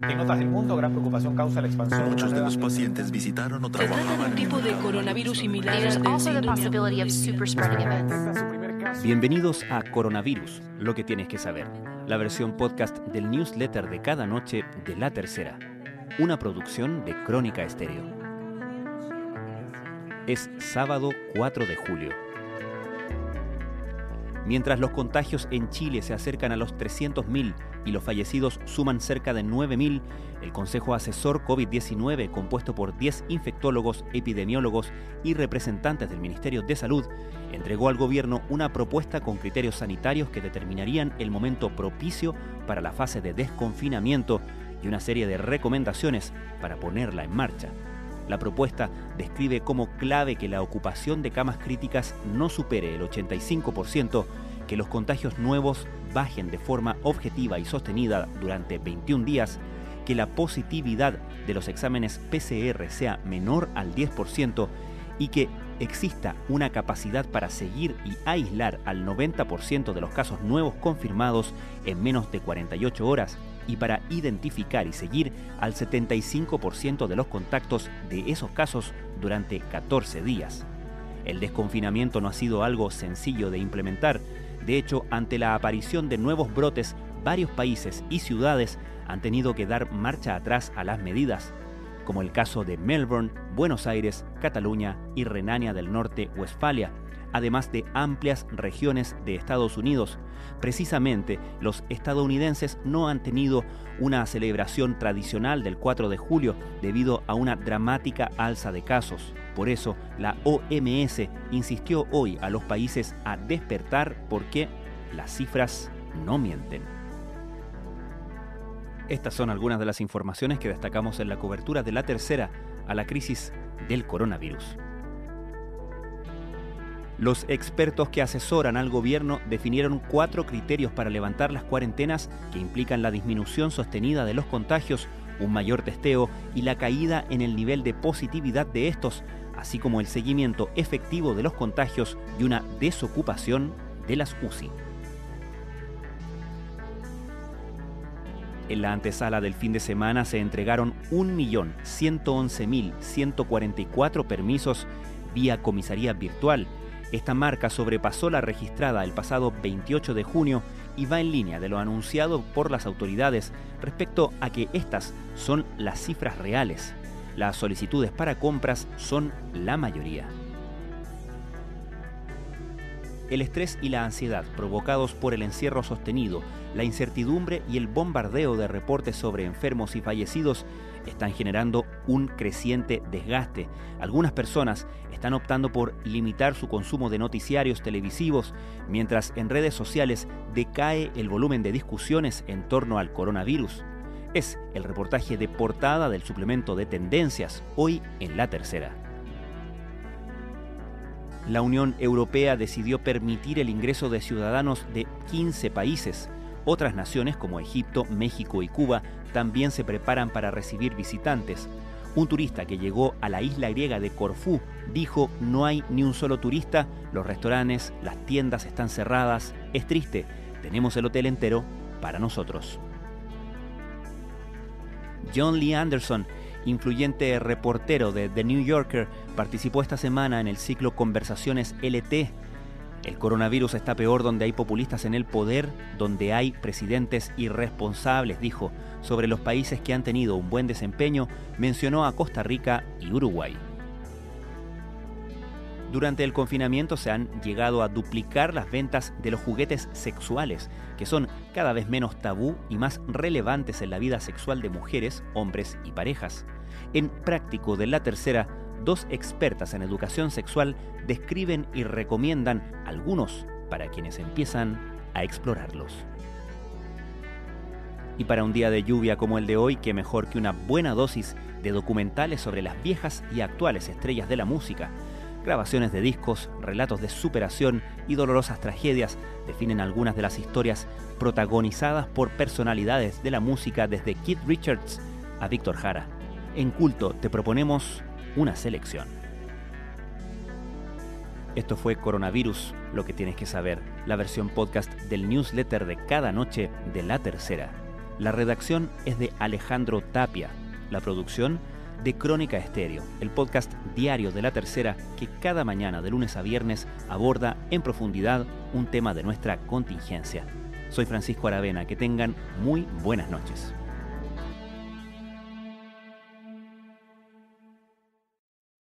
En otras del mundo, gran preocupación causa la expansión. Muchos de los pacientes visitaron o Se trata de trabajaban un tipo de coronavirus similar. Bienvenidos a Coronavirus, lo que tienes que saber, la versión podcast del newsletter de cada noche de La Tercera, una producción de Crónica Estéreo. Es sábado 4 de julio. Mientras los contagios en Chile se acercan a los 300.000 y los fallecidos suman cerca de 9.000, el Consejo Asesor COVID-19, compuesto por 10 infectólogos, epidemiólogos y representantes del Ministerio de Salud, entregó al gobierno una propuesta con criterios sanitarios que determinarían el momento propicio para la fase de desconfinamiento y una serie de recomendaciones para ponerla en marcha. La propuesta describe como clave que la ocupación de camas críticas no supere el 85%, que los contagios nuevos bajen de forma objetiva y sostenida durante 21 días, que la positividad de los exámenes PCR sea menor al 10% y que exista una capacidad para seguir y aislar al 90% de los casos nuevos confirmados en menos de 48 horas y para identificar y seguir al 75% de los contactos de esos casos durante 14 días. El desconfinamiento no ha sido algo sencillo de implementar. De hecho, ante la aparición de nuevos brotes, varios países y ciudades han tenido que dar marcha atrás a las medidas, como el caso de Melbourne, Buenos Aires, Cataluña y Renania del Norte-Westfalia, además de amplias regiones de Estados Unidos. Precisamente, los estadounidenses no han tenido una celebración tradicional del 4 de julio debido a una dramática alza de casos. Por eso, la OMS insistió hoy a los países a despertar porque las cifras no mienten. Estas son algunas de las informaciones que destacamos en la cobertura de la tercera a la crisis del coronavirus. Los expertos que asesoran al gobierno definieron cuatro criterios para levantar las cuarentenas que implican la disminución sostenida de los contagios, un mayor testeo y la caída en el nivel de positividad de estos, así como el seguimiento efectivo de los contagios y una desocupación de las UCI. En la antesala del fin de semana se entregaron 1.111.144 permisos vía comisaría virtual. Esta marca sobrepasó la registrada el pasado 28 de junio y va en línea de lo anunciado por las autoridades respecto a que estas son las cifras reales. Las solicitudes para compras son la mayoría. El estrés y la ansiedad provocados por el encierro sostenido, la incertidumbre y el bombardeo de reportes sobre enfermos y fallecidos están generando un creciente desgaste. Algunas personas están optando por limitar su consumo de noticiarios televisivos, mientras en redes sociales decae el volumen de discusiones en torno al coronavirus. Es el reportaje de portada del suplemento de tendencias, hoy en la tercera la Unión Europea decidió permitir el ingreso de ciudadanos de 15 países. Otras naciones como Egipto, México y Cuba también se preparan para recibir visitantes. Un turista que llegó a la isla griega de Corfú dijo no hay ni un solo turista, los restaurantes, las tiendas están cerradas, es triste, tenemos el hotel entero para nosotros. John Lee Anderson, influyente reportero de The New Yorker, participó esta semana en el ciclo Conversaciones LT. El coronavirus está peor donde hay populistas en el poder, donde hay presidentes irresponsables, dijo, sobre los países que han tenido un buen desempeño, mencionó a Costa Rica y Uruguay. Durante el confinamiento se han llegado a duplicar las ventas de los juguetes sexuales, que son cada vez menos tabú y más relevantes en la vida sexual de mujeres, hombres y parejas. En Práctico de la Tercera, dos expertas en educación sexual describen y recomiendan algunos para quienes empiezan a explorarlos. Y para un día de lluvia como el de hoy, qué mejor que una buena dosis de documentales sobre las viejas y actuales estrellas de la música. Grabaciones de discos, relatos de superación y dolorosas tragedias definen algunas de las historias protagonizadas por personalidades de la música desde Keith Richards a Víctor Jara. En culto te proponemos una selección. Esto fue Coronavirus, lo que tienes que saber, la versión podcast del newsletter de cada noche de la tercera. La redacción es de Alejandro Tapia. La producción de Crónica Estéreo, el podcast diario de la tercera que cada mañana de lunes a viernes aborda en profundidad un tema de nuestra contingencia. Soy Francisco Aravena, que tengan muy buenas noches.